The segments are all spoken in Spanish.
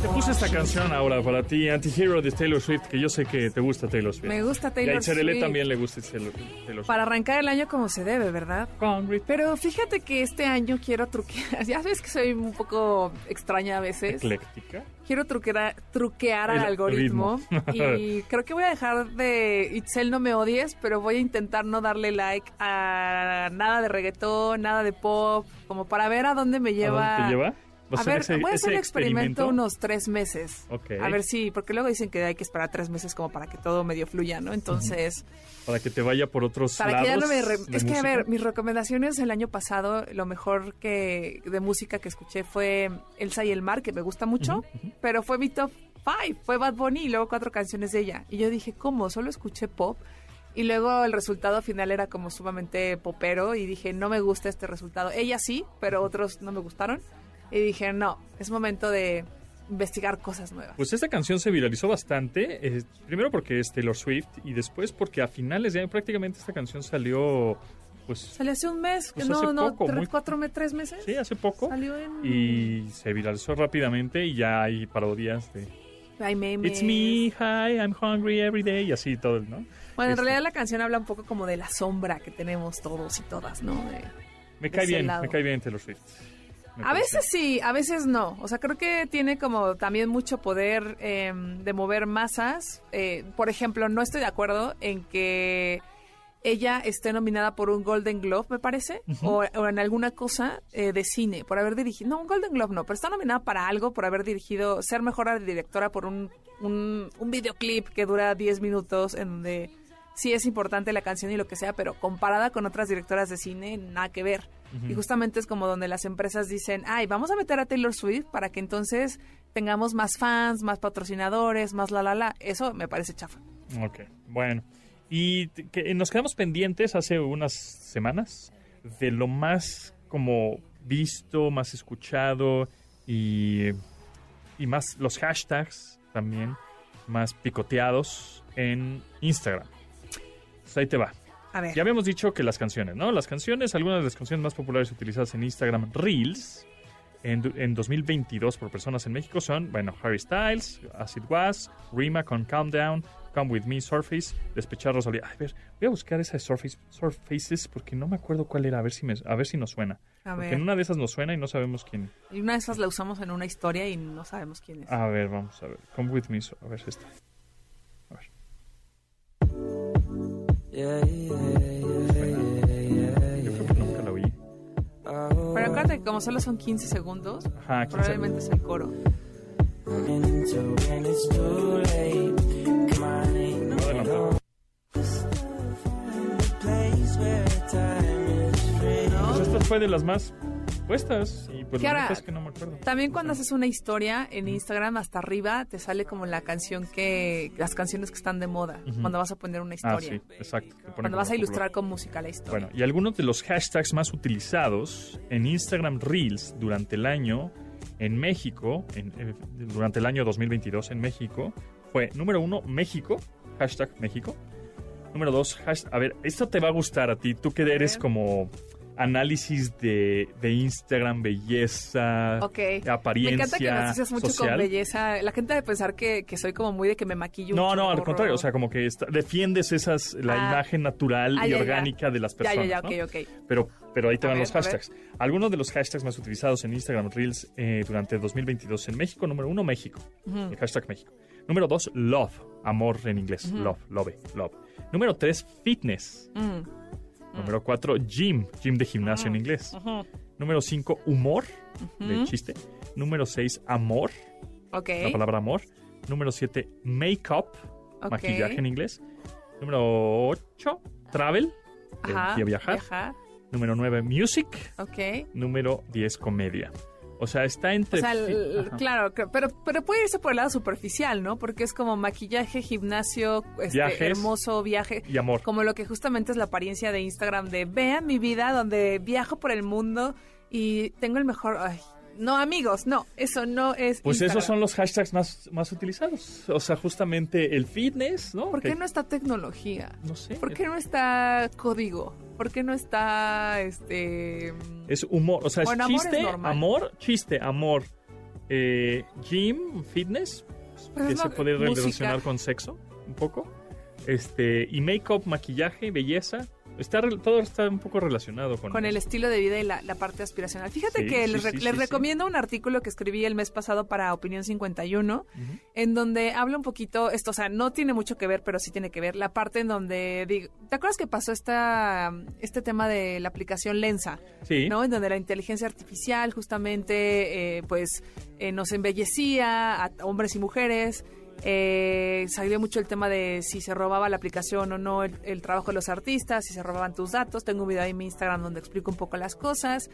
Te puse esta canción ahora para ti, Antihero de Taylor Swift, que yo sé que te gusta Taylor Swift. Me gusta Y a Taylor Swift. también le gusta Taylor Taylor Swift. Para arrancar el año como se debe, ¿verdad? Pero fíjate que este año quiero truquear. Ya sabes que soy un poco extraña a veces. Ecléctica. Quiero truquear, truquear al algoritmo. ritmo. y creo que voy a dejar de Itzel no me odies, pero voy a intentar no darle like a nada de reggaetón, nada de pop, como para ver a dónde me lleva. ¿A dónde te lleva? ¿Vas A ver, ese- voy a hacer el experimento, experimento? unos tres meses. A ver si, porque luego dicen que hay que esperar tres meses como para que todo medio fluya, ¿no? Entonces, Para que te vaya por otros para que ya no lados me... re- Es que, a ver, mis recomendaciones el año pasado, lo mejor que de música que escuché fue Elsa y el mar, que me gusta mucho, pero fue mi top five, fue Bad Bunny y luego cuatro canciones de ella. Y yo dije, ¿cómo? Solo escuché pop. Y luego el resultado final era como sumamente popero y dije, no me gusta este resultado. Ella sí, pero otros no me gustaron. Y dije, no, es momento de investigar cosas nuevas. Pues esta canción se viralizó bastante, eh, primero porque es Taylor Swift y después porque a finales de año prácticamente esta canción salió, pues Salió hace un mes, Pues no, no, poco, tres, muy- cuatro, me- tres meses. sí, hace poco Salió en... y se viralizó rápidamente y ya hay parodias de memes. It's me, hi, I'm hungry every day y así todo, ¿no? Bueno, en Este, realidad la canción habla un poco como de la sombra que tenemos todos y todas, ¿no? De- Me cae bien, lado. me cae bien Taylor Swift. A veces sí, a veces no. O sea, creo que tiene como también mucho poder eh, de mover masas. Eh, por ejemplo, no estoy de acuerdo en que ella esté nominada por un Golden Globe, me parece, o, o en alguna cosa eh, de cine, por haber dirigido. No, un Golden Globe no, pero está nominada para algo, por haber dirigido, ser mejor directora por un, un, un videoclip que dura 10 minutos, en donde sí es importante la canción y lo que sea, pero comparada con otras directoras de cine, nada que ver. Y justamente es como donde las empresas dicen, ay, vamos a meter a Taylor Swift para que entonces tengamos más fans, más patrocinadores, más la la la. Eso me parece chafa. Ok, bueno. Y que nos quedamos pendientes hace unas semanas de lo más como visto, más escuchado y, y más los hashtags también más picoteados en Instagram. Pues ahí te va. A ver. Ya habíamos dicho que las canciones, ¿no? Las canciones, algunas de las canciones más populares utilizadas en Instagram, Reels, en, en 2022 por personas en México son, bueno, Harry Styles, As It Was, Rima con Calm Down, Come With Me, Surface, Despechar Rosalía. A ver, voy a buscar esa de Surface, Surfaces porque no me acuerdo cuál era, a ver si, me, a ver si nos suena. A porque ver. en una de esas nos suena y no sabemos quién. Y una de esas la usamos en una historia y no sabemos quién es. A ver, vamos a ver. Come With Me, a ver si está. Yo creo que nunca la oí. Pero acuérdate que como solo son 15 segundos, Ajá, quién sabe. probablemente es el coro. Adelantar. Pues esta fue de las más puestas y pues Que la ahora- neta es que no me acuerdo. También cuando haces una historia en Instagram, hasta arriba te sale como la canción que. las canciones que están de moda. Cuando vas a poner una Ah, historia. sí, exacto. Cuando vas a popular. ilustrar con música la historia. Bueno, y algunos de los hashtags más utilizados en Instagram Reels durante el año en México, en- eh, durante el año 2022 en México, fue número uno, México, hashtag México. Número dos, hashtag, a ver, esto te va a gustar a ti, tú que eres como análisis de, de Instagram, belleza, Ok. apariencia Me encanta que lo asocias mucho social. con belleza. La gente debe pensar que, que soy como muy de que me maquillo. No, no, al contrario, o sea, como que está- defiendes esas, la Ah. imagen natural Ah, y ya, ya. orgánica de las Ya, personas. ya, ya, ¿no? ok, ok. Pero, pero ahí te A van ver, los hashtags. Algunos de los hashtags más utilizados en Instagram Reels eh, durante 2022 en México. Número uno, México. El hashtag México. Número dos, love. Amor en inglés. Love, love, love. Número tres, fitness. Número cuatro, gym. Gym de gimnasio en inglés. Número cinco, humor. De chiste. Número seis, amor. Ok. La palabra amor. Número siete, makeup. ok. Maquillaje en inglés. Número ocho, travel. de Ajá. a viajar. viajar, Número nueve, music. Ok. Número 10, comedia. O sea, está entre... O sea, el- claro, pero, pero puede irse por el lado superficial, ¿no? Porque es como maquillaje, gimnasio, este, Viajes. hermoso viaje. Y amor. Como lo que justamente es la apariencia de Instagram de vean mi vida donde viajo por el mundo y tengo el mejor... Ay, no amigos, no, eso no es Pues Instagram. esos son los hashtags más, más utilizados. O sea, justamente el fitness, ¿no? ¿Por qué no está tecnología? No sé. ¿Por qué no está código? ¿Por qué no está este Es humor, o sea, Bueno, es amor chiste, es normal. amor, chiste, amor, eh, gym, fitness, Pues que se puede música. relacionar con sexo, un poco. Este, y make-up, maquillaje, belleza. Está, todo está un poco relacionado con, con el estilo de vida y la, la parte aspiracional. Fíjate Sí, que sí, les, sí, recomiendo un artículo que escribí el mes pasado para Opinión 51, Ujú. en donde habla un poquito, esto, o sea, no tiene mucho que ver, pero sí tiene que ver, la parte en donde, digo, ¿te acuerdas que pasó esta, este tema de la aplicación Lensa? Sí. ¿no? En donde la inteligencia artificial justamente, eh, pues, eh, nos embellecía a hombres y mujeres. Eh, salió mucho el tema de si se robaba la aplicación o no el, trabajo de los artistas, si se robaban tus datos. Tengo un video ahí en mi Instagram donde explico un poco las cosas.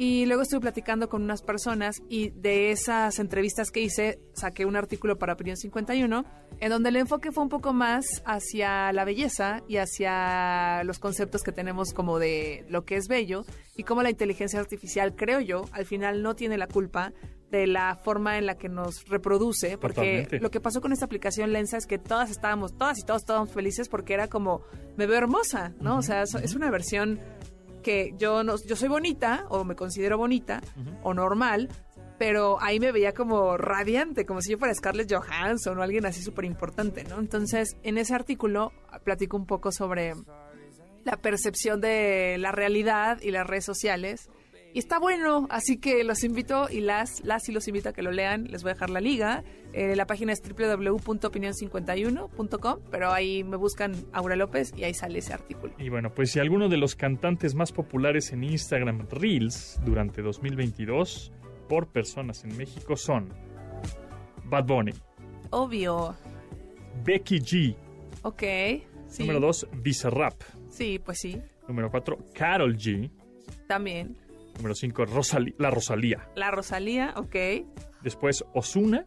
Y luego estuve platicando con unas personas y de esas entrevistas que hice saqué un artículo para Opinión 51 en donde el enfoque fue un poco más hacia la belleza y hacia los conceptos que tenemos como de lo que es bello y cómo la inteligencia artificial, creo yo, al final no tiene la culpa de la forma en la que nos reproduce, porque Totalmente. lo que pasó con esta aplicación Lensa es que todas estábamos, todas y todos estábamos felices porque era como, me veo hermosa, ¿no? O sea, es, una versión que yo no, yo soy bonita o me considero bonita o normal, pero ahí me veía como radiante, como si yo fuera Scarlett Johansson o alguien así súper importante, ¿no? Entonces, en ese artículo platico un poco sobre la percepción de la realidad y las redes sociales. Y está bueno, así que los invito y las, las y los invito a que lo lean. Les voy a dejar la liga. Eh, la página es www.opinion51.com, pero ahí me buscan Aura López y ahí sale ese artículo. Y bueno, pues si alguno de los cantantes más populares en Instagram Reels durante 2022 por personas en México son Bad Bunny, Obvio. Becky G, Ok. Sí. número 2, Bizarrap, Sí, pues sí. número 4, Carol G, También. Número 5, La Rosalía. La Rosalía, ok. Después Osuna,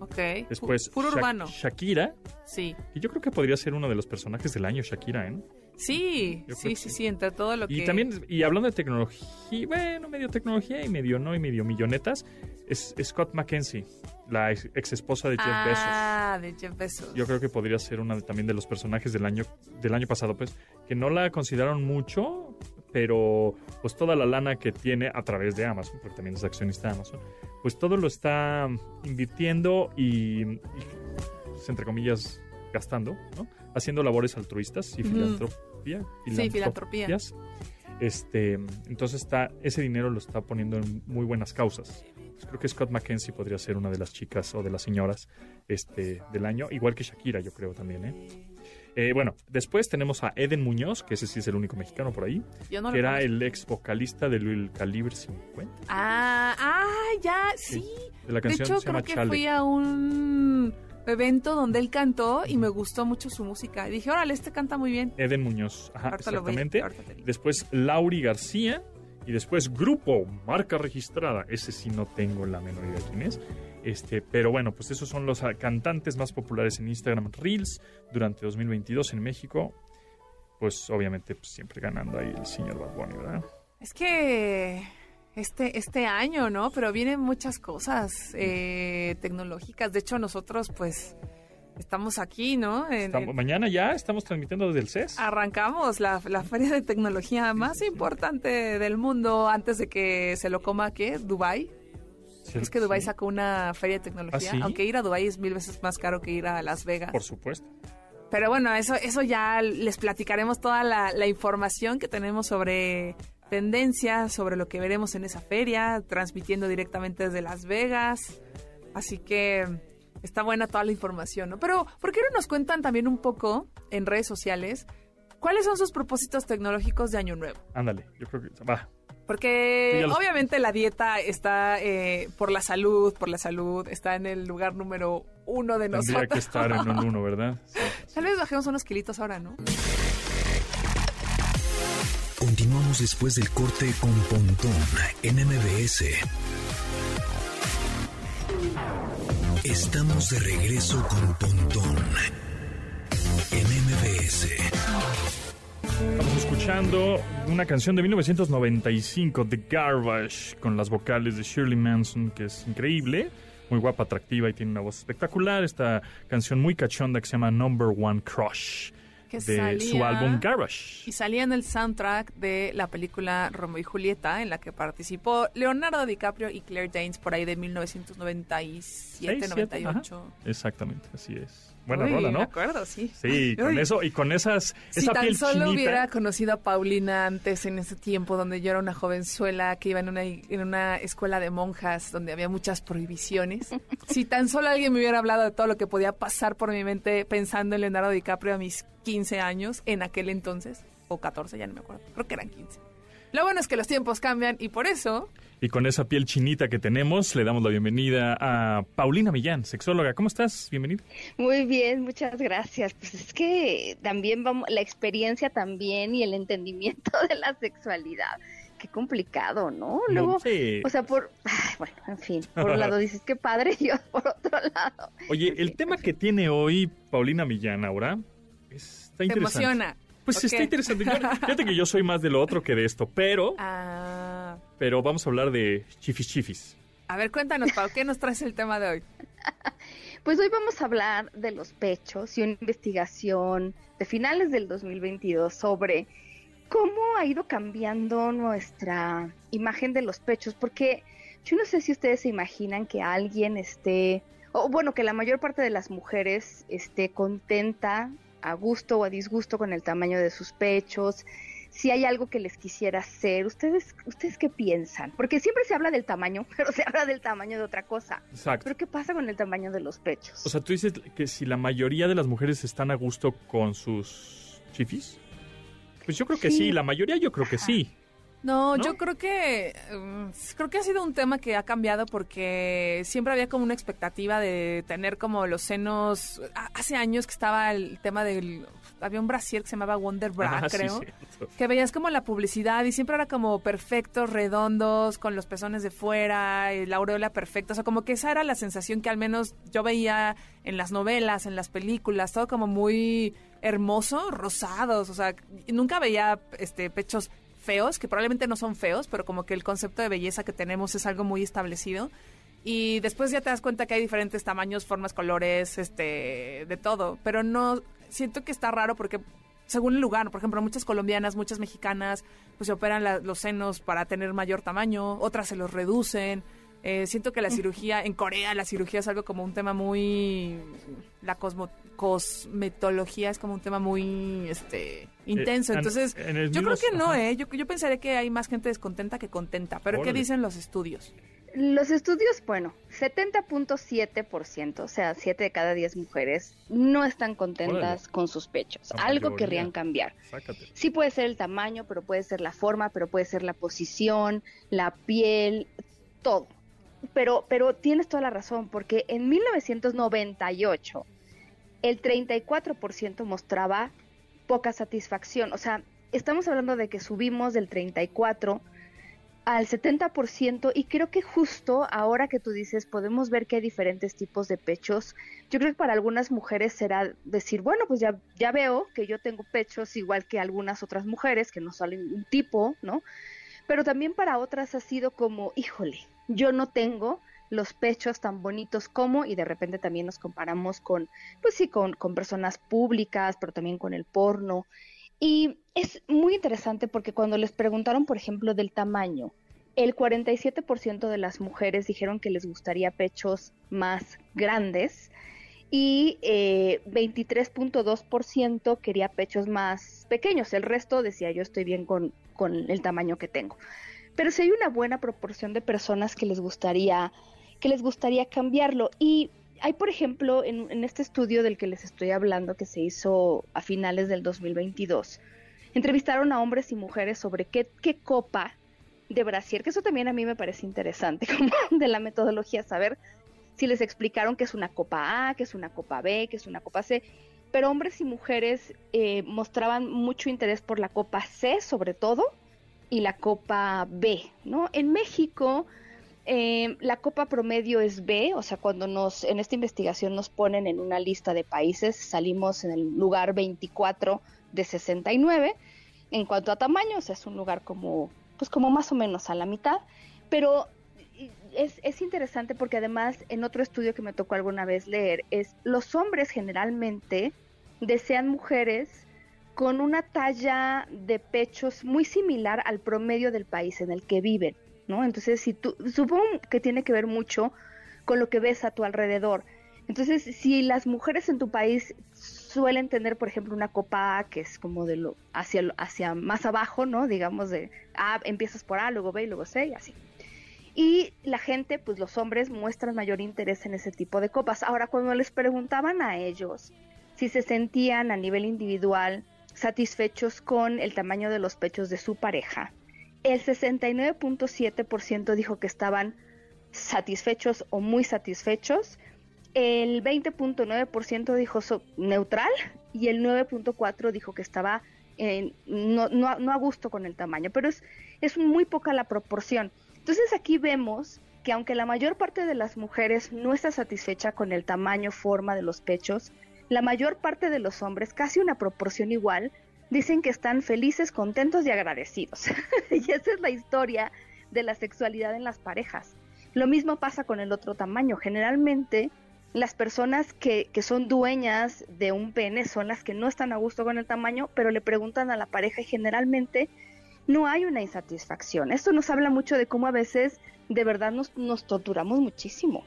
Ok. después Pu- Puro Sha- urbano. Shakira, Sí. y yo creo que podría ser uno de los personajes del año Shakira, ¿eh? Sí, sí, sí, sí. entre todo lo que... Y también, y hablando de tecnología, bueno, medio tecnología y medio no, y medio millonetas, es Scott McKenzie, la ex, esposa de Jeff Bezos. Ah, de Jeff Bezos. Yo creo que podría ser una de- también de los personajes del año, del año pasado, pues, que no la consideraron mucho, pero pues toda la lana que tiene a través de Amazon, porque también es accionista de Amazon, pues todo lo está invirtiendo y, y, pues, entre comillas, gastando, ¿no? Haciendo labores altruistas y filantropía. Sí, filantropía. filantropias. Este, entonces está, ese dinero lo está poniendo en muy buenas causas. Pues creo que Scott McKenzie podría ser una de las chicas o de las señoras este, del año, igual que Shakira, yo creo también. ¿eh? Eh, bueno, después tenemos a Eden Muñoz, que ese sí es el único mexicano por ahí, Yo no que era el ex vocalista del Calibre 50, Ah, ah, ya, Sí. sí. de la De canción hecho, se llama creo que Chale. fui a un evento donde él cantó y me gustó mucho su música. Y dije, órale, este canta muy bien. Eden Muñoz, ajá, Ahorita lo voy- exactamente. Después Lauri García y después Grupo, marca registrada. Ese sí no tengo la menor idea de quién es. Este, pero bueno, pues esos son los ah, cantantes más populares en Instagram Reels durante 2022 en México. Pues obviamente pues, siempre ganando ahí el señor Bad Bunny, ¿verdad? Es que este, este año, ¿no? Pero vienen muchas cosas eh, tecnológicas. De hecho, nosotros, pues, estamos aquí, ¿no? En- Estamos- en- mañana ya estamos transmitiendo desde el CES. arrancamos la, la feria de tecnología más importante del mundo antes de que se lo coma, ¿qué? ¿Dubai? Sí, Es que Dubai sí, sacó una feria de tecnología, ¿Ah, sí? aunque ir a Dubai es mil veces más caro que ir a Las Vegas. Por supuesto. Pero bueno, eso, eso ya les platicaremos toda la, la información que tenemos sobre tendencias, sobre lo que veremos en esa feria, transmitiendo directamente desde Las Vegas. Así que está buena toda la información, ¿no? Pero, ¿por qué no nos cuentan también un poco en redes sociales cuáles son sus propósitos tecnológicos de Año Nuevo? Ándale, yo creo que va. Porque Sí, obviamente la dieta está eh, por la salud, por la salud, está en el lugar número uno de Tendría nosotros. que estar en un uno, ¿verdad? Sí. Tal vez bajemos unos kilitos ahora, ¿no? Continuamos después del corte con Pontón en MBS. Estamos de regreso con Pontón en MBS. Estamos escuchando una canción de 1995, The Garbage, con las vocales de Shirley Manson, que es increíble, muy guapa, atractiva y tiene una voz espectacular. Esta canción muy cachonda que se llama Number One Crush de su salía- álbum Garbage. Y salía en el soundtrack de la película Romeo y Julieta, en la que participó Leonardo DiCaprio y Claire Danes por ahí de 1997, Seis, siete, 98. Exactamente, así es. Buena Uy, rola, Me ¿no? acuerdo, sí. Sí, con Uy. eso y con esas Si esa tan piel solo chinita. hubiera conocido a Paulina antes, en ese tiempo, donde yo era una jovenzuela que iba en una, en una escuela de monjas donde había muchas prohibiciones. si tan solo alguien me hubiera hablado de todo lo que podía pasar por mi mente pensando en Leonardo DiCaprio a mis 15 años, en aquel entonces, o 14, ya no me acuerdo, creo que eran 15. Lo bueno es que los tiempos cambian y por eso Y con esa piel chinita que tenemos, le damos la bienvenida a Paulina Millán, sexóloga. ¿Cómo estás? Bienvenida. Muy bien, muchas gracias. Pues es que también vamos, la experiencia también y el entendimiento de la sexualidad. Qué complicado, ¿no? Luego, Sí. o sea, por, ay, bueno, en fin, por un lado dices qué padre y yo por otro lado. Oye, el Sí, tema pues que tiene hoy Paulina Millán ahora es- está te interesante. emociona. Pues ¿Por está qué? interesante. Yo- Fíjate que yo soy más de lo otro que de esto, pero, Ah, pero vamos a hablar de chifis chifis. a ver, cuéntanos, Pau, ¿qué nos traes el tema de hoy? Pues hoy vamos a hablar de los pechos y una investigación de finales del 2022 sobre cómo ha ido cambiando nuestra imagen de los pechos, porque yo no sé si ustedes se imaginan que alguien esté, o bueno, que la mayor parte de las mujeres esté contenta, a gusto o a disgusto con el tamaño de sus pechos, si hay algo que les quisiera hacer, ¿ustedes, ustedes qué piensan? Porque siempre se habla del tamaño, pero se habla del tamaño de otra cosa. Exacto. ¿Pero qué pasa con el tamaño de los pechos? O sea, tú dices que si la mayoría de las mujeres están a gusto con sus chifis. Pues yo creo que sí, Sí. la mayoría yo creo que sí. No, ¿No? yo creo que mm, creo que ha sido un tema que ha cambiado porque siempre había como una expectativa de tener como los senos. Hace años que estaba el tema del había un brasier que se llamaba Wonder Bra, Ah, creo. Que veías como la publicidad y siempre era como perfectos, redondos, con los pezones de fuera, y la aureola perfecta. O sea, como que esa era la sensación que al menos yo veía en las novelas, en las películas, todo como muy hermoso, rosados. O sea, nunca veía este pechos feos, que probablemente no son feos, pero como que el concepto de belleza que tenemos es algo muy establecido. Y después ya te das cuenta que hay diferentes tamaños, formas, colores, este, de todo. Pero no, siento que está raro porque según el lugar, por ejemplo, muchas colombianas, muchas mexicanas, pues se operan la- los senos para tener mayor tamaño, otras se los reducen. Eh, siento que la cirugía, en Corea la cirugía es algo como un tema muy, la cosmo- cosmetología es como un tema muy, este, intenso. Eh, en- Entonces, en yo mismo- creo que no, ajá. ¿eh? Yo, yo pensaría que hay más gente descontenta que contenta. Pero ¿qué Órale. dicen los estudios? Los estudios, bueno, 70.7%, o sea, 7 de cada 10 mujeres no están contentas Órale. con sus pechos. La Algo mayoría. querrían cambiar. Sácate. Sí puede ser el tamaño, pero puede ser la forma, pero puede ser la posición, la piel, todo. Pero, pero tienes toda la razón, porque en 1998 el 34% mostraba poca satisfacción. O sea, estamos hablando de que subimos del 34 al 70% y creo que justo ahora que tú dices podemos ver que hay diferentes tipos de pechos. Yo creo que para algunas mujeres será decir, bueno, pues ya, ya veo que yo tengo pechos igual que algunas otras mujeres, que no salen un tipo, ¿no? Pero también para otras ha sido como, híjole, yo no tengo los pechos tan bonitos como, y de repente también nos comparamos con, pues sí, con, con personas públicas, pero también con el porno. Y es muy interesante porque cuando les preguntaron, por ejemplo, del tamaño, el 47% de las mujeres dijeron que les gustaría pechos más grandes y eh, 23.2% quería pechos más pequeños. El resto decía yo estoy bien con, con el tamaño que tengo. Pero sí hay una buena proporción de personas que les gustaría, que les gustaría cambiarlo. Y hay, por ejemplo, en, este estudio del que les estoy hablando, que se hizo a finales del 2022, entrevistaron a hombres y mujeres sobre qué, qué copa de brasier, que eso también a mí me parece interesante, como de la metodología, saber si les explicaron que es una copa A, que es una copa B, que es una copa C, pero hombres y mujeres eh, mostraban mucho interés por la copa C sobre todo y la copa B, ¿no? En México eh, la copa promedio es B, o sea, cuando nos en esta investigación nos ponen en una lista de países, salimos en el lugar 24 de 69 en cuanto a tamaños, es un lugar como, pues como más o menos a la mitad, pero es, es, interesante porque además en otro estudio que me tocó alguna vez leer es los hombres generalmente desean mujeres con una talla de pechos muy similar al promedio del país en el que viven, ¿no? Entonces, si tú, supongo que tiene que ver mucho con lo que ves a tu alrededor. Entonces, si las mujeres en tu país suelen tener, por ejemplo, una copa A que es como de lo hacia, hacia más abajo, ¿no? Digamos de A, empiezas por A, luego B y luego C y así. Y la gente, pues los hombres muestran mayor interés en ese tipo de copas. Ahora, cuando les preguntaban a ellos si se sentían a nivel individual satisfechos con el tamaño de los pechos de su pareja, el 69.7% dijo que estaban satisfechos o muy satisfechos, el 20.9% dijo neutral y el 9.4% dijo que estaba no, no, a gusto con el tamaño, pero es, es muy poca la proporción. Entonces aquí vemos que aunque la mayor parte de las mujeres no está satisfecha con el tamaño, forma de los pechos, la mayor parte de los hombres, casi una proporción igual, dicen que están felices, contentos y agradecidos. y esa es la historia de la sexualidad en las parejas. Lo mismo pasa con el otro tamaño. Generalmente las personas que, que, son dueñas de un pene son las que no están a gusto con el tamaño, pero le preguntan a la pareja y generalmente no hay una insatisfacción. Esto nos habla mucho de cómo a veces de verdad nos, nos torturamos muchísimo.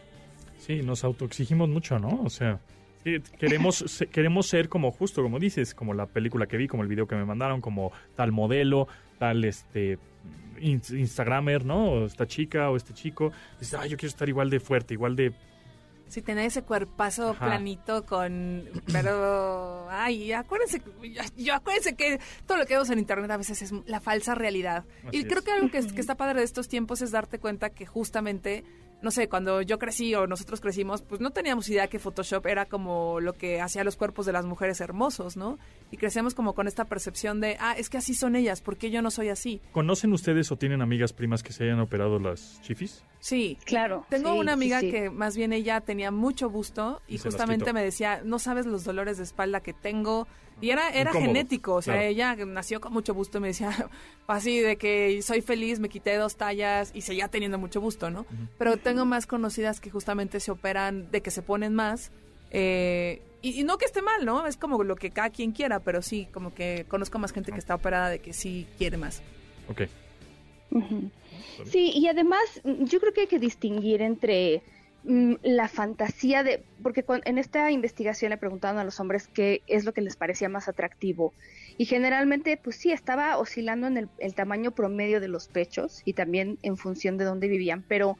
Sí, nos autoexigimos mucho, ¿no? O sea, queremos, queremos ser como justo, como dices, como la película que vi, como el video que me mandaron, como tal modelo, tal este Instagramer, ¿no? O esta chica o este chico. Dices, ay, yo quiero estar igual de fuerte, igual de Sí, tener ese cuerpazo planito con... Pero, ay, acuérdense, yo acuérdense que todo lo que vemos en internet a veces es la falsa realidad. y creo que algo que, que está padre de estos tiempos es darte cuenta que justamente no sé, cuando yo crecí o nosotros crecimos, pues no teníamos idea que Photoshop era como lo que hacía los cuerpos de las mujeres hermosos, ¿no? Y crecemos como con esta percepción de, ah, es que así son ellas, ¿por qué yo no soy así? ¿Conocen ustedes o tienen amigas primas que se hayan operado las chifis? Sí, claro. Tengo una amiga que más bien ella tenía mucho busto y, justamente me decía, no sabes los dolores de espalda que tengo. Y era, era genético, o sea, ella nació con mucho busto y me decía, así de que soy feliz, me quité dos tallas y seguía teniendo mucho busto, ¿no? Pero tengo más conocidas que justamente se operan de que se ponen más. Eh, y, no que esté mal, ¿no? Es como lo que cada quien quiera, pero sí, como que conozco más gente que está operada de que sí quiere más. Ok. Sí, y además yo creo que hay que distinguir entre Mm, la fantasía de, porque en esta investigación le preguntaban a los hombres qué es lo que les parecía más atractivo. Y generalmente pues sí estaba oscilando en el, tamaño promedio de los pechos y también en función de dónde vivían, pero,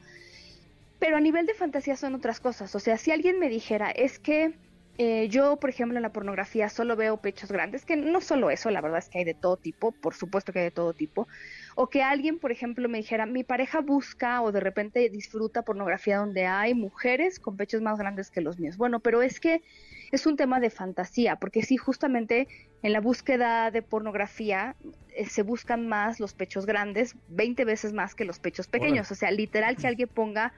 pero a nivel de fantasía son otras cosas, o sea, si alguien me dijera es que eh, yo, por ejemplo, en la pornografía solo veo pechos grandes, que no solo eso, la verdad es que hay de todo tipo, por supuesto que hay de todo tipo, o que alguien, por ejemplo, me dijera, mi pareja busca o de repente disfruta pornografía donde hay mujeres con pechos más grandes que los míos. Bueno, pero es que es un tema de fantasía, porque sí, justamente en la búsqueda de pornografía eh, se buscan más los pechos grandes, 20 veces más que los pechos pequeños. O sea, literal que alguien ponga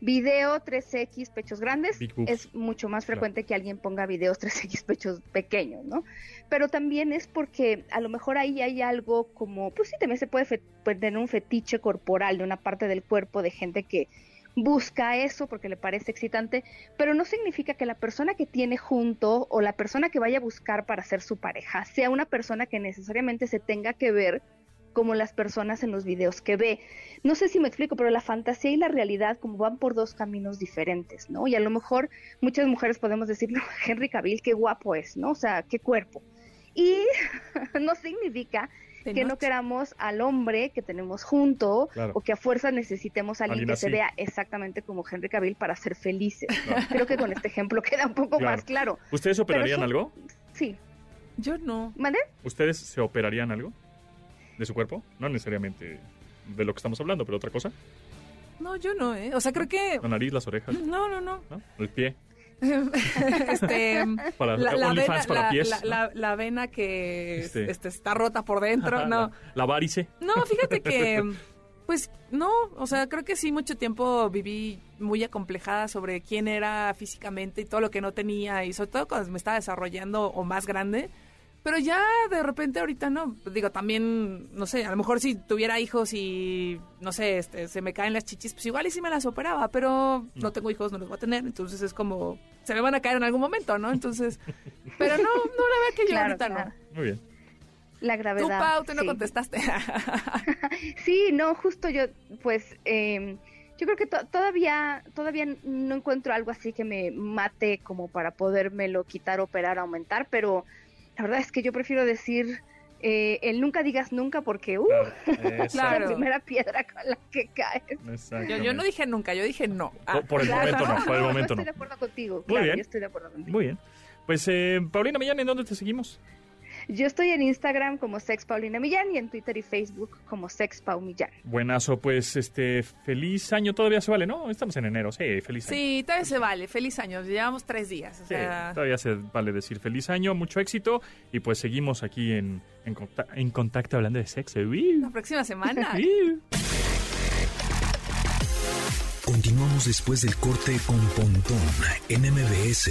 Video 3X pechos grandes es mucho más frecuente que alguien ponga videos 3X pechos pequeños, ¿no? Pero también es porque a lo mejor ahí hay algo como, pues sí, también se puede, tener un fetiche corporal de una parte del cuerpo de gente que busca eso porque le parece excitante, pero no significa que la persona que tiene junto o la persona que vaya a buscar para ser su pareja sea una persona que necesariamente se tenga que ver como las personas en los videos que ve. No sé si me explico, pero la fantasía y la realidad como van por dos caminos diferentes, ¿no? Y a lo mejor muchas mujeres podemos decir, no, Henry Cavill, qué guapo es, ¿no? O sea, qué cuerpo. Y no significa que no queramos al hombre que tenemos junto o que a fuerza necesitemos a alguien, que se vea exactamente como Henry Cavill para ser felices. Creo que con este ejemplo queda un poco más claro. ¿Ustedes operarían algo? Sí. Yo no. ¿Mande? ¿Ustedes se operarían algo? De su cuerpo? No necesariamente de lo que estamos hablando, pero otra cosa. No, yo no, ¿eh? O sea, creo que... La nariz, las orejas. No, no, no. El pie. este, para la, vena, para pies, la, vena que este. este. está rota por dentro, no. La, varice. No, fíjate que, pues no, o sea, creo que sí, mucho tiempo viví muy acomplejada sobre quién era físicamente y todo lo que no tenía, y sobre todo cuando me estaba desarrollando o más grande, Pero ya de repente ahorita no, digo, también, no sé, a lo mejor si tuviera hijos y, no sé, este, se me caen las chichis, pues igual y sí me las operaba, pero no tengo hijos, no los voy a tener, entonces es como, se me van a caer en algún momento, ¿no? Entonces, pero no, no la veo que yo Claro, ahorita claro. no. Muy bien. La Tú, gravedad. Pau, tú no sí. contestaste. Sí, no, justo yo, pues, eh, yo creo que to- todavía, todavía no encuentro algo así que me mate como para podérmelo quitar, operar, aumentar, pero la verdad es que yo prefiero decir eh, el nunca digas nunca porque, uh, Claro. es la primera piedra con la que caes. yo, yo no dije nunca, yo dije no. Ah, Por, por el Claro. momento no, por el yo momento estoy no. de acuerdo contigo, Muy claro, bien. yo estoy de acuerdo contigo. Muy bien. Pues, eh, Paulina Millán, ¿en dónde te seguimos? Yo estoy en Instagram como Sex Paulina Millán y en Twitter y Facebook como Sex Pau Millán. Buenazo, pues, este, feliz año, todavía se vale, ¿no? Estamos en enero, sí, feliz año. Sí, todavía se vale. Feliz año. Llevamos tres días. O Sí, sea, todavía se vale decir feliz año, mucho éxito y pues seguimos aquí en, en, conta- en contacto hablando de sexo. La próxima semana. Continuamos después del corte con Pontón en MBS.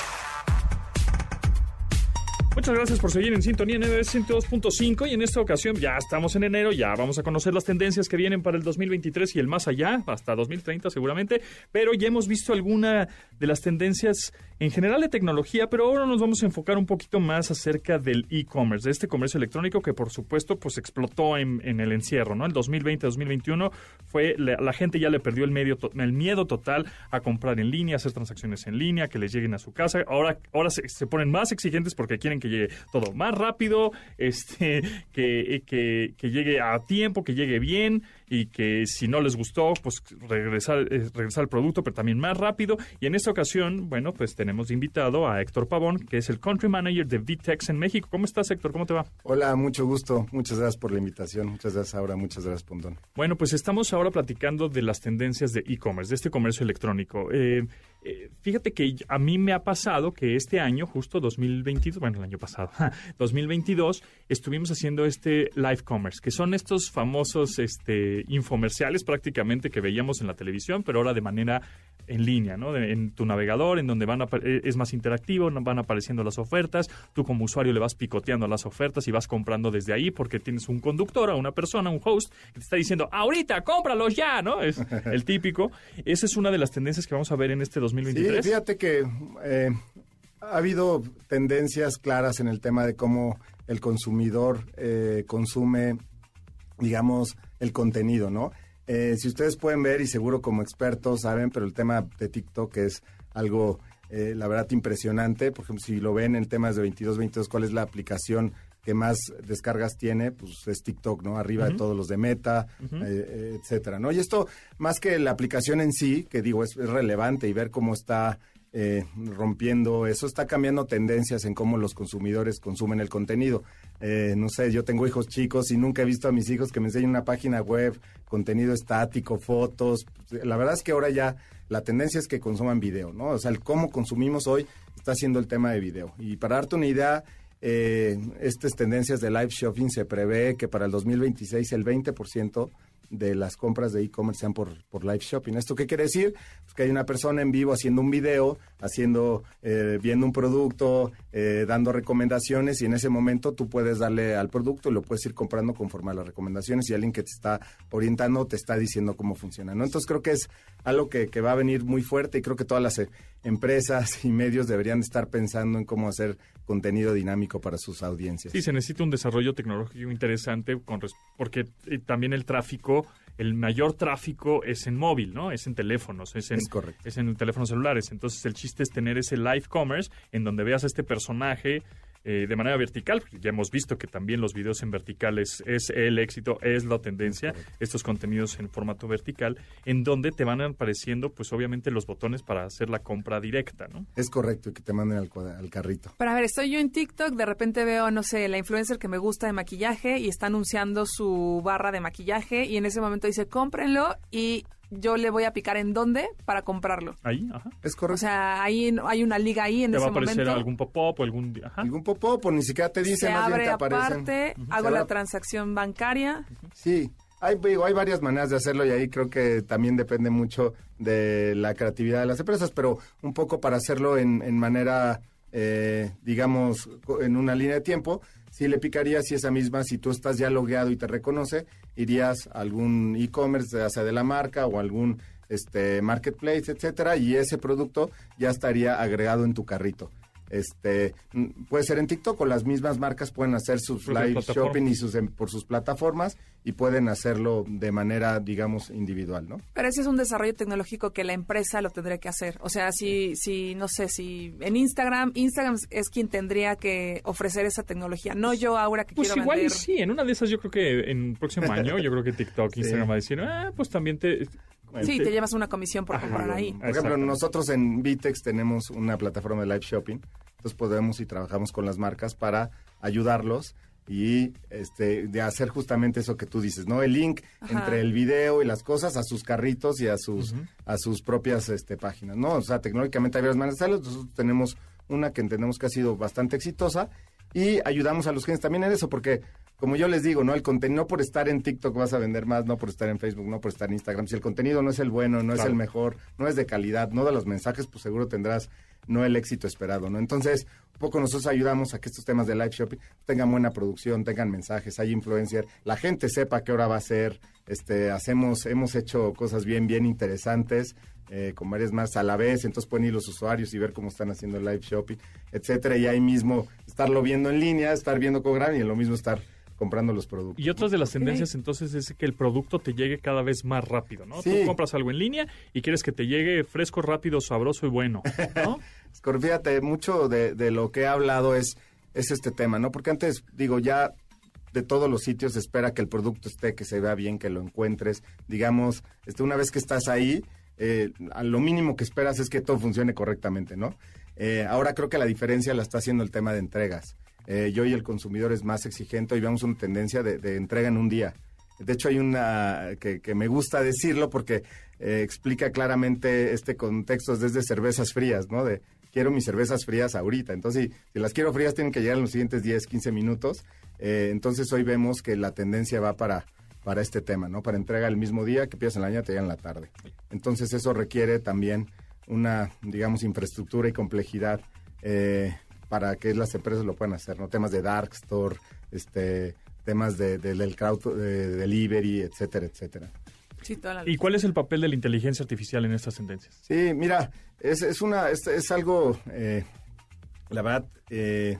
Muchas gracias por seguir en sintonía en NBS 102.5 y en esta ocasión ya estamos en enero, ya vamos a conocer las tendencias que vienen para el 2023 y el más allá, hasta 2030 seguramente, pero ya hemos visto alguna de las tendencias en general de tecnología, pero ahora nos vamos a enfocar un poquito más acerca del e-commerce, de este comercio electrónico que por supuesto pues explotó en, el encierro, ¿no? El 2020-2021 fue, la, la gente ya le perdió el, medio, to- el miedo total a comprar en línea, hacer transacciones en línea, que les lleguen a su casa. Ahora, ahora se, se ponen más exigentes porque quieren que llegue todo más rápido, este, que, que, que llegue a tiempo, que llegue bien y que si no les gustó, pues regresar, eh, regresar al producto, pero también más rápido. Y en esta ocasión, bueno, pues tenemos invitado a Héctor Pavón, que es el Country Manager de Vitex en México. ¿Cómo estás, Héctor? ¿Cómo te va? Hola, mucho gusto. Muchas gracias por la invitación. Muchas gracias, Aura. Muchas gracias, Pontón. Bueno, pues estamos ahora platicando de las tendencias de e-commerce, de este comercio electrónico. Eh, eh, fíjate que a mí me ha pasado que este año, justo 2022, bueno, el año pasado, 2022, estuvimos haciendo este live commerce, que son estos famosos este, infomerciales prácticamente que veíamos en la televisión, pero ahora de manera en línea, ¿no? De- en tu navegador, en donde van a, es más interactivo, van apareciendo las ofertas, tú como usuario le vas picoteando las ofertas y vas comprando desde ahí porque tienes un conductor, a una persona, un host, que te está diciendo, ahorita, cómpralos ya, ¿no? Es el típico. Esa es una de las tendencias que vamos a ver en este Sí, 2023. fíjate que eh, ha habido tendencias claras en el tema de cómo el consumidor eh, consume, digamos, el contenido, ¿no? Eh, si ustedes pueden ver, y seguro como expertos saben, pero el tema de TikTok es algo, eh, la verdad, impresionante. Por ejemplo, si lo ven en temas de 22, 22, ¿cuál es la aplicación que más descargas tiene? Pues es TikTok, ¿no? Arriba de todos los de Meta, eh, eh, etcétera, ¿no? Y esto, más que la aplicación en sí, que digo, es, es relevante y ver cómo está eh, rompiendo eso, está cambiando tendencias en cómo los consumidores consumen el contenido. Eh, no sé, yo tengo hijos chicos y nunca he visto a mis hijos que me enseñen una página web, contenido estático, fotos. La verdad es que ahora ya la tendencia es que consuman video, ¿no? O sea, el cómo consumimos hoy está siendo el tema de video. Y para darte una idea, eh, estas tendencias de live shopping se prevé que para el 2026 el 20% de las compras de e-commerce sean por, por live shopping. ¿Esto qué quiere decir? Pues que hay una persona en vivo haciendo un video, haciendo, eh, viendo un producto, eh, dando recomendaciones y en ese momento tú puedes darle al producto y lo puedes ir comprando conforme a las recomendaciones y alguien que te está orientando te está diciendo cómo funciona. ¿no? Entonces creo que es algo que, que va a venir muy fuerte y creo que todas las empresas y medios deberían de estar pensando en cómo hacer contenido dinámico para sus audiencias. Sí, se necesita un desarrollo tecnológico interesante con porque eh, también el tráfico, el mayor tráfico es en móvil, ¿no? Es en teléfonos, es en, es en teléfonos celulares. Entonces el chiste es tener ese live commerce en donde veas a este personaje eh, de manera vertical. porque Ya hemos visto que también los videos en verticales es el éxito, es la tendencia, estos contenidos en formato vertical, en donde te van apareciendo, pues obviamente los botones para hacer la compra directa, ¿no? Es correcto y que te manden al, cuadra- al carrito. Pero a ver, estoy yo en TikTok, de repente veo, no sé, la influencer que me gusta de maquillaje y está anunciando su barra de maquillaje y en ese momento dice, cómprenlo y yo le voy a picar en dónde para comprarlo. Ahí, ajá. Es O correcto. sea, ahí hay una liga ahí en Te va a ese aparecer momento. algún pop-up o algún... Ajá. Algún pop-up o ni siquiera te dice, se más bien te aparecen. aparte, hago Se la transacción bancaria. Sí, hay, digo, hay varias maneras de hacerlo y ahí creo que también depende mucho de la creatividad de las empresas, pero un poco para hacerlo en, en manera, eh, digamos, co- en una línea de tiempo, si le picarías si esa misma, si tú estás ya logueado y te reconoce, irías a algún e-commerce, ya sea de la marca o algún este marketplace, etcétera, y ese producto ya estaría agregado en tu carrito. Este puede ser en TikTok o las mismas marcas pueden hacer sus Propias live shopping y sus em- por sus plataformas y pueden hacerlo de manera, digamos, individual, ¿no? Pero ese es un desarrollo tecnológico que la empresa lo tendría que hacer. O sea, si, si no sé, si en Instagram, Instagram es quien tendría que ofrecer esa tecnología, no yo, Aura, que Pues quiero igual vender. sí, en una de esas yo creo que en el próximo año, yo creo que TikTok, Instagram va a decir, ah, pues también te... Sí, te llevas una comisión por Ajá, comprar ahí. Por ejemplo, nosotros en Vitex tenemos una plataforma de live shopping, entonces podemos y trabajamos con las marcas para ayudarlos y este de hacer justamente eso que tú dices, ¿no? El link Ajá. entre el video y las cosas a sus carritos y a sus a sus propias este páginas, ¿no? O sea, tecnológicamente hay varias maneras de hacerlo, nosotros tenemos una que entendemos que ha sido bastante exitosa y ayudamos a los clientes también en eso porque como yo les digo, ¿no? El contenido, no por estar en TikTok vas a vender más, no por estar en Facebook, no por estar en Instagram. Si el contenido no es el bueno, no es el mejor, no es de calidad, no de los mensajes, pues seguro tendrás no el éxito esperado, ¿no? Entonces, un poco nosotros ayudamos a que estos temas de live shopping tengan buena producción, tengan mensajes, hay influencer, la gente sepa qué hora va a ser, este, hacemos, hemos hecho cosas bien, bien interesantes, eh, con varias más a la vez, entonces pueden ir los usuarios y ver cómo están haciendo el live shopping, etcétera, y ahí mismo estarlo viendo en línea, estar viendo con gran y lo mismo estar comprando los productos. Y otras de las tendencias entonces es que el producto te llegue cada vez más rápido, ¿no? Sí. Tú compras algo en línea y quieres que te llegue fresco, rápido, sabroso y bueno, ¿no? Fíjate, mucho de, de lo que he hablado es, es este tema, ¿no? Porque antes, digo, ya de todos los sitios se espera que el producto esté, que se vea bien, que lo encuentres. Digamos, este, una vez que estás ahí, eh, a lo mínimo que esperas es que todo funcione correctamente, ¿no? Eh, ahora creo que la diferencia la está haciendo el tema de entregas. Eh, yo y el consumidor es más exigente y vemos una tendencia de, entrega en un día. De hecho, hay una que, me gusta decirlo porque eh, explica claramente este contexto desde cervezas frías, ¿no? De quiero mis cervezas frías ahorita. Entonces, si, si las quiero frías, tienen que llegar en los siguientes 10, 15 minutos. Eh, entonces, hoy vemos que la tendencia va para, para este tema, ¿no? Para entrega el mismo día, que pidas en la mañana, te llega en la tarde. Entonces, eso requiere también una, digamos, infraestructura y complejidad eh, para que las empresas lo puedan hacer, ¿no? Temas de dark store, este, temas de, de- del crowd de delivery, etcétera, etcétera. Sí, toda la ¿Y cuál es el papel de la inteligencia artificial en estas tendencias? Sí, mira, es, es una, es, es algo, eh, la verdad, eh,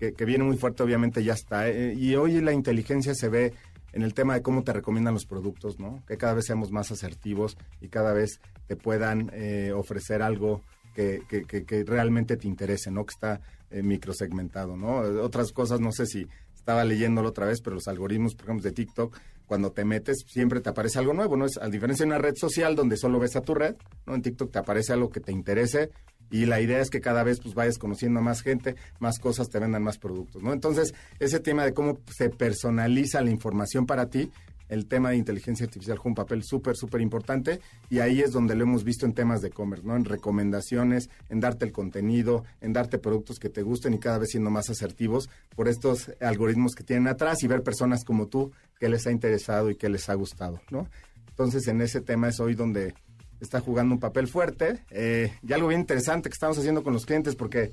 que, que viene muy fuerte, obviamente ya está. eh, y hoy la inteligencia se ve en el tema de cómo te recomiendan los productos, ¿no? Que cada vez seamos más asertivos y cada vez te puedan eh, ofrecer algo que, que, que- realmente te interese, ¿no? Que está eh, microsegmentado, ¿no? Otras cosas, no sé si estaba leyéndolo otra vez, pero los algoritmos, por ejemplo, de TikTok, cuando te metes, siempre te aparece algo nuevo, ¿no? Es, a diferencia de una red social donde solo ves a tu red, ¿no? En TikTok te aparece algo que te interese y la idea es que cada vez pues vayas conociendo más gente, más cosas, te vendan más productos, ¿no? Entonces, ese tema de cómo se personaliza la información para ti, el tema de inteligencia artificial juega un papel súper, súper importante y ahí es donde lo hemos visto en temas de e-commerce, ¿no? En recomendaciones, en darte el contenido, en darte productos que te gusten y cada vez siendo más asertivos por estos algoritmos que tienen atrás y ver personas como tú que les ha interesado y que les ha gustado, ¿no? Entonces, en ese tema es hoy donde está jugando un papel fuerte. Eh, y algo bien interesante que estamos haciendo con los clientes, porque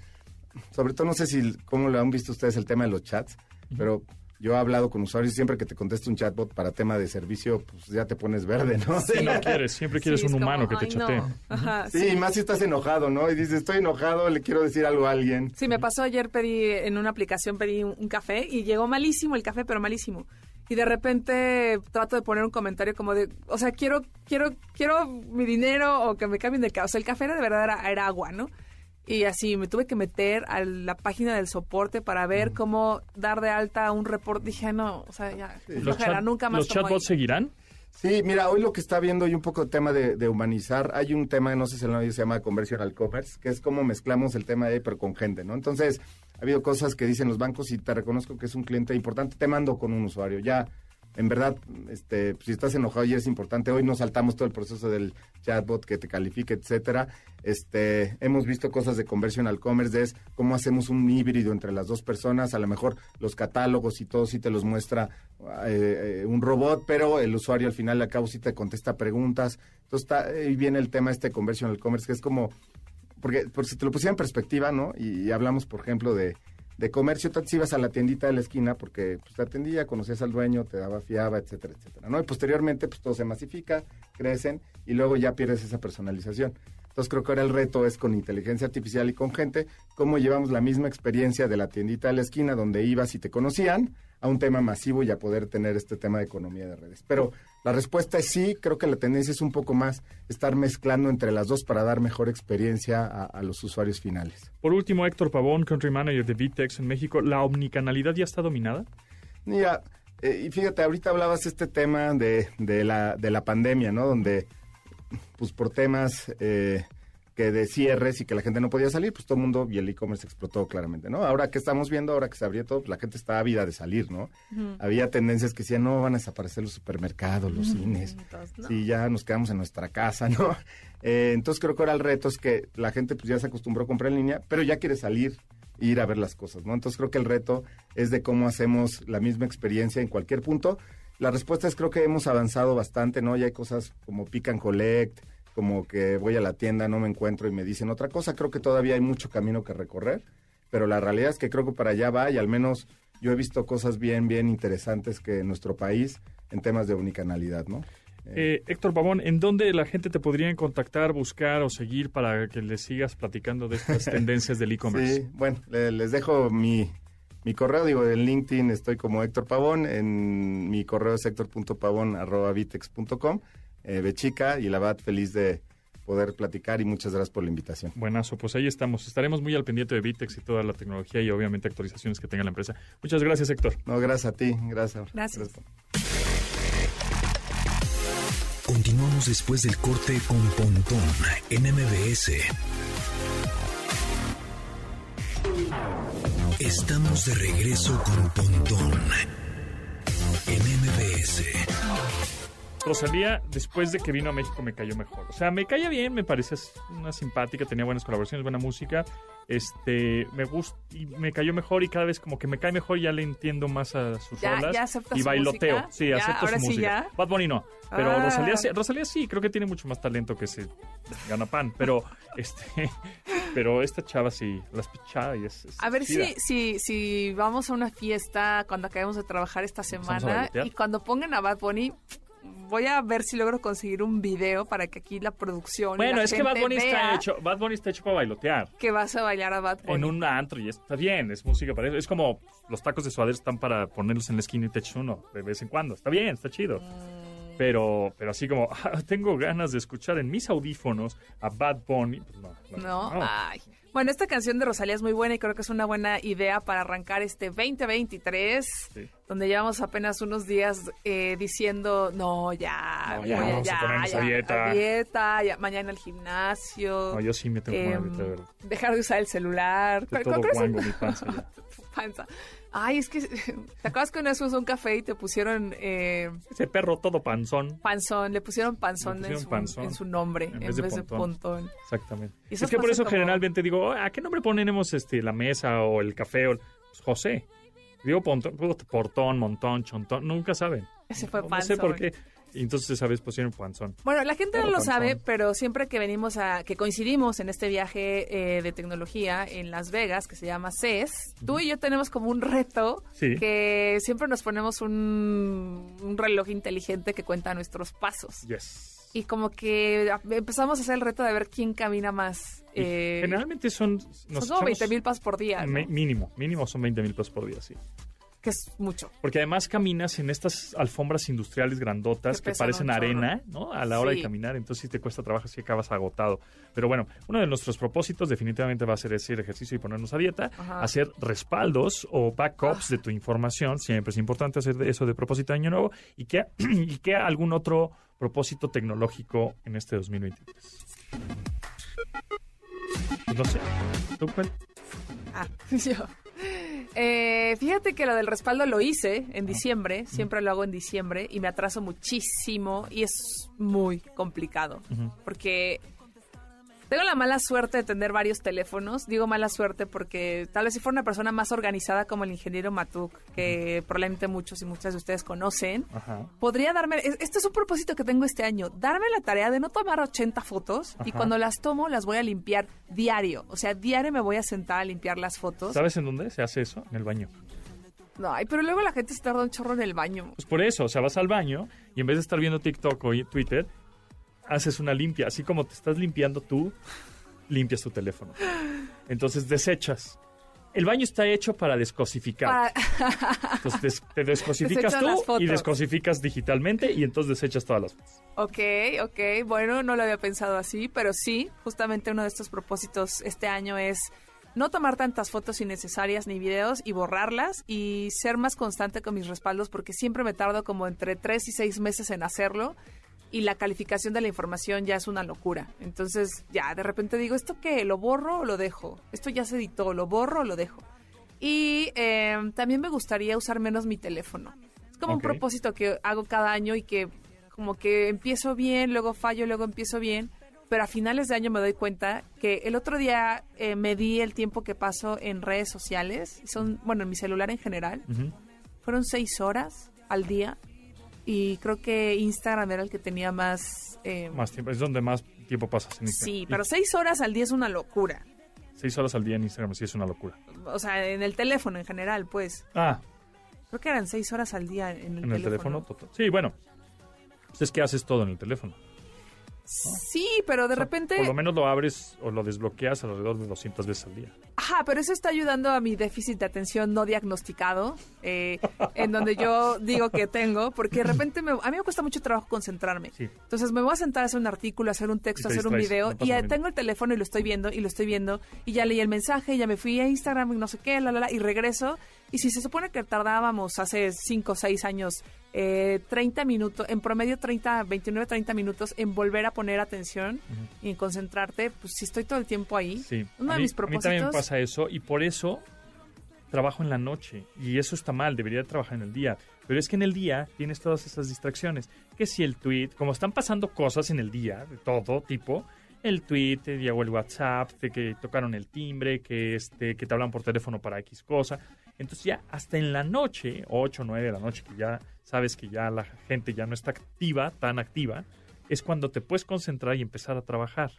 sobre todo no sé si cómo lo han visto ustedes el tema de los chats, pero yo he hablado con usuarios y siempre que te contesto un chatbot para tema de servicio, pues ya te pones verde, ¿no? Si no quieres, siempre quieres Sí, un como, humano que te chatee. Ajá, Sí, y más si estás enojado, ¿no? Y dices, estoy enojado, le quiero decir algo a alguien. Sí, me pasó ayer, pedí en una aplicación, pedí un, un café y llegó malísimo el café, pero malísimo. Y de repente trato de poner un comentario como de, o sea, quiero, quiero, quiero mi dinero o que me cambien de café. O sea, el café era de verdad era, era agua, ¿no? Y así me tuve que meter a la página del soporte para ver cómo dar de alta un reporte. Dije, no, o sea, ya, ¿Los, flojera, chat- nunca más ¿los chatbots ahí. seguirán? Sí, mira, hoy lo que está viendo hay un poco de tema de, de humanizar. Hay un tema, no sé si el nombre se llama conversional commerce, que es como mezclamos el tema de pero con gente, ¿no? Entonces, ha habido cosas que dicen los bancos y te reconozco que es un cliente importante, te mando con un usuario. Ya en verdad, este, si estás enojado y es importante, hoy nos saltamos todo el proceso del chatbot que te califique, etcétera. Este, hemos visto cosas de conversion commerce, es cómo hacemos un híbrido entre las dos personas, a lo mejor los catálogos y todo sí te los muestra eh, eh, un robot, pero el usuario al final de cabo sí te contesta preguntas. Entonces está, ahí viene el tema este conversion commerce, que es como, porque por si te lo pusiera en perspectiva, ¿no? y hablamos, por ejemplo, de de comercio, si ibas a la tiendita de la esquina porque pues, te atendía, conocías al dueño, te daba fiaba, etcétera, etcétera, ¿no? Y posteriormente, pues todo se masifica, crecen y luego ya pierdes esa personalización. Entonces creo que ahora el reto es con inteligencia artificial y con gente, cómo llevamos la misma experiencia de la tiendita de la esquina donde ibas y te conocían a un tema masivo y a poder tener este tema de economía de redes. Pero la respuesta es sí, creo que la tendencia es un poco más estar mezclando entre las dos para dar mejor experiencia a, los usuarios finales. Por último, Héctor Pavón, Country Manager de Vitex en México, ¿la omnicanalidad ya está dominada? Mira, eh, y fíjate, ahorita hablabas este tema de, de, la, de la pandemia, ¿no? Donde, pues por temas... Eh, que de cierres y que la gente no podía salir, pues todo el mundo y el e-commerce explotó claramente, ¿no? Ahora que estamos viendo, ahora que se abrió todo, pues la gente está ávida de salir, ¿no? Había tendencias que decían, no, van a desaparecer los supermercados, los cines, si ya nos quedamos en nuestra casa, ¿no? Eh, entonces creo que ahora el reto es que la gente pues ya se acostumbró a comprar en línea, pero ya quiere salir e ir a ver las cosas, ¿no? Entonces creo que el reto es de cómo hacemos la misma experiencia en cualquier punto. La respuesta es creo que hemos avanzado bastante, ¿no? Ya hay cosas como Pick and Collect, como que voy a la tienda, no me encuentro y me dicen otra cosa. Creo que todavía hay mucho camino que recorrer, pero la realidad es que creo que para allá va y al menos yo he visto cosas bien, bien interesantes que en nuestro país en temas de unicanalidad, ¿no? Eh, Héctor Babón, ¿en dónde la gente te podría contactar, buscar o seguir para que le sigas platicando de estas tendencias del e-commerce? Sí, bueno, les dejo mi, mi correo, digo, en LinkedIn estoy como Héctor Pavón, en mi correo es héctor.pavón.vitex.com eh, Bechica y la BAT feliz de poder platicar y muchas gracias por la invitación. Buenazo, pues ahí estamos. Estaremos muy al pendiente de Vitex y toda la tecnología y obviamente actualizaciones que tenga la empresa. Muchas gracias, Héctor. No, gracias a ti. Gracias. Gracias. Continuamos después del corte con Pontón en MBS. Estamos de regreso con Pontón en MBS. Rosalía, después de que vino a México, me cayó mejor. O sea, me caía bien, me parecía una simpática, tenía buenas colaboraciones, buena música. Este, me gusta y me cayó mejor y cada vez como que me cae mejor, ya le entiendo más a sus ya, rolas. y bailoteo. Sí, acepto su música. Bad Bunny no. Pero ah. Rosalía, Rosalía sí, creo que tiene mucho más talento que se gana pan. Pero este, pero esta chava sí, las pichada y es, A ver si, si, si vamos a una fiesta cuando acabemos de trabajar esta semana y cuando pongan a Bad Bunny voy a ver si logro conseguir un video para que aquí la producción. Bueno, es que Bad Bunny está hecho, Bad Bunny está hecho para bailotear. Que vas a bailar a Bad Bunny. En un antro y está bien, es música para eso. Es como los tacos de suadero están para ponerlos en la esquina y te echas uno de vez en cuando. Está bien, está chido. Mm. Pero, pero así como, ah, tengo ganas de escuchar en mis audífonos a Bad Bunny. Pues no, no, no. Ay. Bueno, esta canción de Rosalía es muy buena y creo que es una buena idea para arrancar este 2023, donde llevamos apenas unos días eh, diciendo, no, ya, no, ya, ya, ya, dieta. dieta ya, mañana al gimnasio. No, yo sí me tengo que em, Dejar de usar el celular. De todo guango, mi panza panza. Ay, es que, ¿te acuerdas que una vez un café y te pusieron... Eh, Ese perro todo panzón. Panzón, le pusieron panzón, en, su, nombre en, vez, de, pontón. Exactamente. es que por eso generalmente digo, ¿a qué nombre ponemos este, la mesa o el café? O... Pues José. Digo pontón, portón, montón, chontón, nunca saben. Ese fue panzón. No sé por qué. Y entonces esa vez pusieron panzón. Bueno, la gente no lo sabe, pero siempre que venimos a, que coincidimos en este viaje eh, de tecnología en Las Vegas, que se llama CES, tú y yo tenemos como un reto que siempre nos ponemos un, un, reloj inteligente que cuenta nuestros pasos. Yes. Y como que empezamos a hacer el reto de ver quién camina más. Eh, generalmente son... son como 20 mil pasos por día. Mínimo, mínimo son 20 mil pasos por día, sí que es mucho. Porque además caminas en estas alfombras industriales grandotas que, parecen arena, ¿no? A la hora de caminar, entonces sí te cuesta trabajo, si acabas agotado. Pero bueno, uno de nuestros propósitos definitivamente va a ser hacer ejercicio y ponernos a dieta, hacer respaldos o backups de tu información, siempre es importante hacer eso de propósito de año nuevo y que, y que algún otro propósito tecnológico en este 2023. Pues no sé, ¿tú cuál? Ah, yo. Eh, fíjate que lo del respaldo lo hice en diciembre, siempre lo hago en diciembre y me atraso muchísimo y es muy complicado porque tengo la mala suerte de tener varios teléfonos. Digo mala suerte porque tal vez si fuera una persona más organizada como el ingeniero Matuk, que probablemente muchos y muchas de ustedes conocen, Ajá. podría darme, es- este es un propósito que tengo este año, darme la tarea de no tomar 80 fotos y cuando las tomo las voy a limpiar diario. O sea, diario me voy a sentar a limpiar las fotos. ¿Sabes en dónde se hace eso? En el baño. No, ay, pero luego la gente se tarda un chorro en el baño. Pues por eso, o sea, vas al baño y en vez de estar viendo TikTok o Twitter, haces una limpia. Así como te estás limpiando tú, limpias tu teléfono. Entonces desechas. El baño está hecho para descosificar. Para- Entonces des- te descosificas tú y descosificas digitalmente y entonces desechas todas las fotos. ok, ok, bueno, no lo había pensado así, pero sí, justamente uno de estos propósitos este año es no tomar tantas fotos innecesarias ni videos y borrarlas y ser más constante con mis respaldos porque siempre me tardo como entre tres y seis meses en hacerlo y la calificación de la información ya es una locura. Entonces ya de repente digo, ¿esto qué? ¿Lo borro o lo dejo? Esto ya se editó, ¿lo borro o lo dejo? Y eh, también me gustaría usar menos mi teléfono. Es como un propósito que hago cada año y que como que empiezo bien, luego fallo, luego empiezo bien. Pero a finales de año me doy cuenta que el otro día eh, medí el tiempo que paso en redes sociales. Son, bueno, en mi celular en general. Fueron seis horas al día. Y creo que Instagram era el que tenía más... eh, Más tiempo, es donde más tiempo pasas en Instagram. sí, pero seis horas al día es una locura. seis horas al día en Instagram sí es una locura. O sea, en el teléfono en general, pues. Ah, Creo que eran seis horas al día en el, en el teléfono. teléfono. total. Sí, bueno. Pues es que haces todo en el teléfono. Sí, pero de O sea, repente... Por lo menos lo abres o lo desbloqueas alrededor de 200 veces al día. Ajá, pero eso está ayudando a mi déficit de atención no diagnosticado, eh, en donde yo digo que tengo, porque de repente me- a mí me cuesta mucho trabajo concentrarme. Sí. Entonces me voy a sentar a hacer un artículo, a hacer un texto, a hacer un video, y tengo el teléfono y lo estoy viendo, y lo estoy viendo, y ya leí el mensaje, ya me fui a Instagram y no sé qué, la, la, la, y regreso. Y si se supone que tardábamos hace 5 o 6 años eh, 30 minutos, en promedio 30, 29, 30 minutos en volver a poner atención y en concentrarte, pues si estoy todo el tiempo ahí. Sí. Uno a de mí, mis propósitos- pasa eso y por eso trabajo en la noche. Y eso está mal, debería trabajar en el día. Pero es que en el día tienes todas esas distracciones. Que si el tweet, como están pasando cosas en el día, de todo tipo, el tweet, llegó el WhatsApp, que tocaron el timbre, que, este, que te hablan por teléfono para X cosa. Entonces ya hasta en la noche, 8 o 9 de la noche, que ya sabes que ya la gente ya no está activa, tan activa, es cuando te puedes concentrar y empezar a trabajar.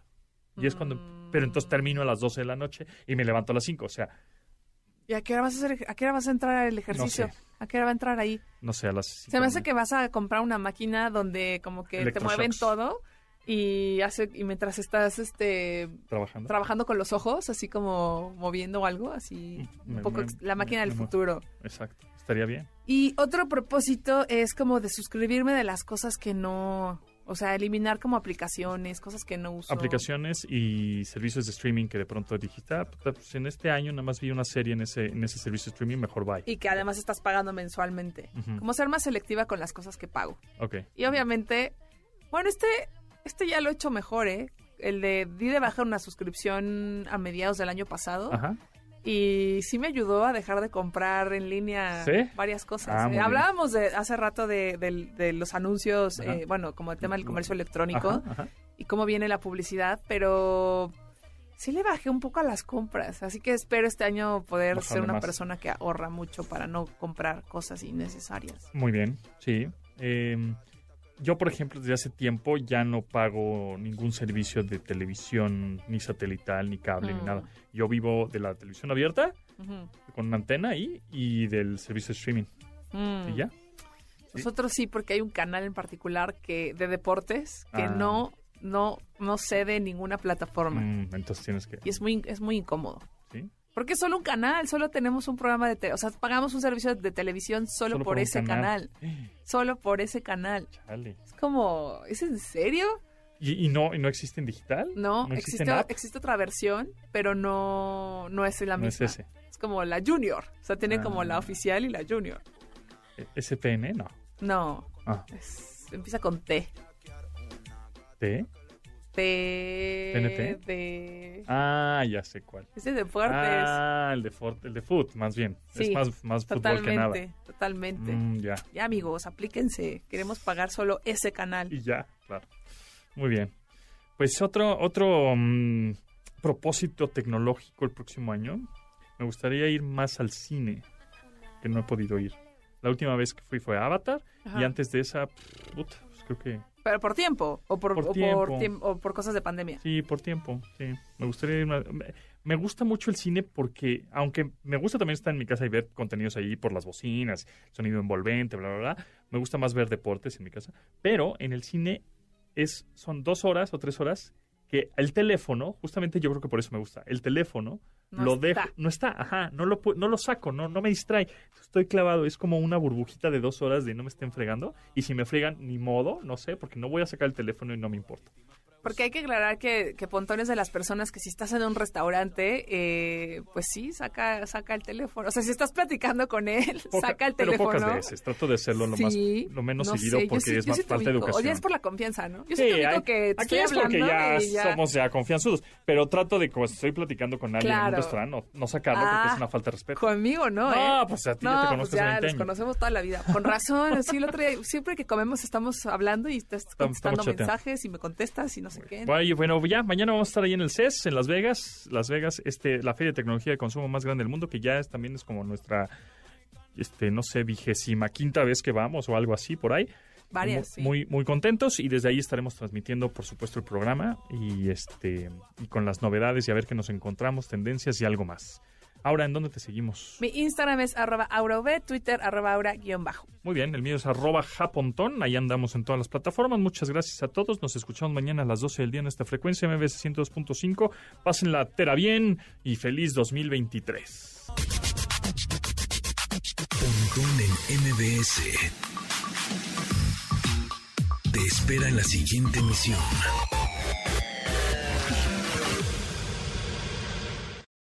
Y es cuando... Pero entonces termino a las 12 de la noche y me levanto a las 5. O sea, ¿Y a qué hora vas a hacer, a qué hora vas a entrar al ejercicio? No sé. ¿A qué hora va a entrar ahí? no sé, a las... Se me hace que vas a comprar una máquina donde como que te mueven todo y hace y mientras estás este Trabajando. trabajando con los ojos, así como moviendo algo, así Me- un poco me- la máquina me- del futuro. Exacto. Estaría bien. Y otro propósito es como de suscribirme de las cosas que no, o sea, eliminar como aplicaciones, cosas que no uso. Aplicaciones y servicios de streaming que de pronto dijiste, ah, puta, pues en este año nada más vi una serie en ese, en ese servicio de streaming, mejor bye. y que además estás pagando mensualmente. Como ser más selectiva con las cosas que pago. Ok. Y obviamente, bueno, este, este ya lo he hecho mejor, ¿eh? El de di de bajar una suscripción a mediados del año pasado Ajá. Y sí me ayudó a dejar de comprar en línea ¿Sí? varias cosas. Ah, ¿eh? Hablábamos de hace rato de, del- de los anuncios, eh, bueno, como el tema del comercio electrónico Ajá, ajá. y cómo viene la publicidad, pero sí le bajé un poco a las compras, así que espero este año poder Bajarle ser una más. persona que ahorra mucho para no comprar cosas innecesarias. Muy bien, sí. Eh, yo, por ejemplo, desde hace tiempo ya no pago ningún servicio de televisión, ni satelital, ni cable, ni Mm. nada. Yo vivo de la televisión abierta, con una antena ahí, y del servicio de streaming. Mm. Y ya. Nosotros sí, porque hay un canal en particular que de deportes que Ah. no, no, no cede ninguna plataforma. Mm, entonces tienes que... Y es muy, es muy incómodo. Porque es solo un canal, solo tenemos un programa de tele, o sea, pagamos un servicio de televisión solo, por, ese canal. Solo por ese canal. Chale. Es como, ¿es en serio? ¿Y, y no, ¿Y no existe en digital? No, existe existe, app? existe otra versión, pero no, no es la No es misma. ese. Es como la Junior. O sea, tiene como la Ah. oficial y la Junior. E- ¿SPN? No. No, Ah, es- empieza con T. ¿T? De... ¿TNT? De... Ah, ya sé cuál. Ese de deportes. Ah, el de, Fort, el de foot, más bien. Sí, es más, más fútbol que nada. totalmente, totalmente. Mm, ya. Ya, amigos, aplíquense. Queremos pagar solo ese canal. Y ya, claro. Muy bien. Pues otro, otro mm, propósito tecnológico el próximo año. Me gustaría ir más al cine, que no he podido ir. La última vez que fui fue a Avatar Ajá. y antes de esa, pff, pues creo que Pero por tiempo o por, Por o tiempo. por, o por cosas de pandemia. Sí, por tiempo, sí. Me gustaría ir más- me, me gusta mucho el cine porque, aunque me gusta también estar en mi casa y ver contenidos ahí por las bocinas, sonido envolvente, bla, bla, bla, me gusta más ver deportes en mi casa. Pero en el cine es, son dos horas o tres horas que el teléfono, justamente yo creo que por eso me gusta, el teléfono No lo está. dejo, no está, ajá, no lo, no lo saco, no, no me distrae. Estoy clavado, es como una burbujita de dos horas de no me estén fregando. Y si me fregan, ni modo, no sé, porque no voy a sacar el teléfono y no me importa. Porque hay que aclarar que, que Pontón es de las personas que si estás en un restaurante, eh, pues sí, saca, saca el teléfono. O sea, si estás platicando con él, Poca- saca el pero teléfono. pocas veces. Trato de hacerlo lo, más, lo menos no seguido sé, porque sí- es más sí falta de educación. O ya es por la confianza, ¿no? Yo sí, te hay- que te aquí es porque ya, somos ya confianzudos, pero trato de cuando estoy platicando con alguien en un restaurante no, no sacarlo porque Ah, es una falta de respeto. Conmigo, ¿no? No, ¿eh? pues a ti no, ya te pues conozco hace ya 20 nos años. conocemos toda la vida. Con razón, sí, el otro día, siempre que comemos estamos hablando y estás contestando mensajes y me contestas y no Bueno, bueno, ya mañana vamos a estar ahí en el CES, en Las Vegas. Las Vegas, este, la feria de tecnología de consumo más grande del mundo, que ya es, también es como nuestra, este, no sé, vigésima quinta vez que vamos o algo así por ahí. Varias, muy, sí. muy, muy contentos y desde ahí estaremos transmitiendo, por supuesto, el programa y este y con las novedades y a ver qué nos encontramos, tendencias y algo más. Ahora, ¿en dónde te seguimos? Mi Instagram es arroba aurav, Twitter arroba aura guion bajo. Muy bien, el mío es arroba japontón, ahí andamos en todas las plataformas. Muchas gracias a todos, nos escuchamos mañana a las 12 del día en esta frecuencia MBS 102.5. Pásenla tera bien y feliz 2023. Pontón en MBS. Te espera en la siguiente emisión.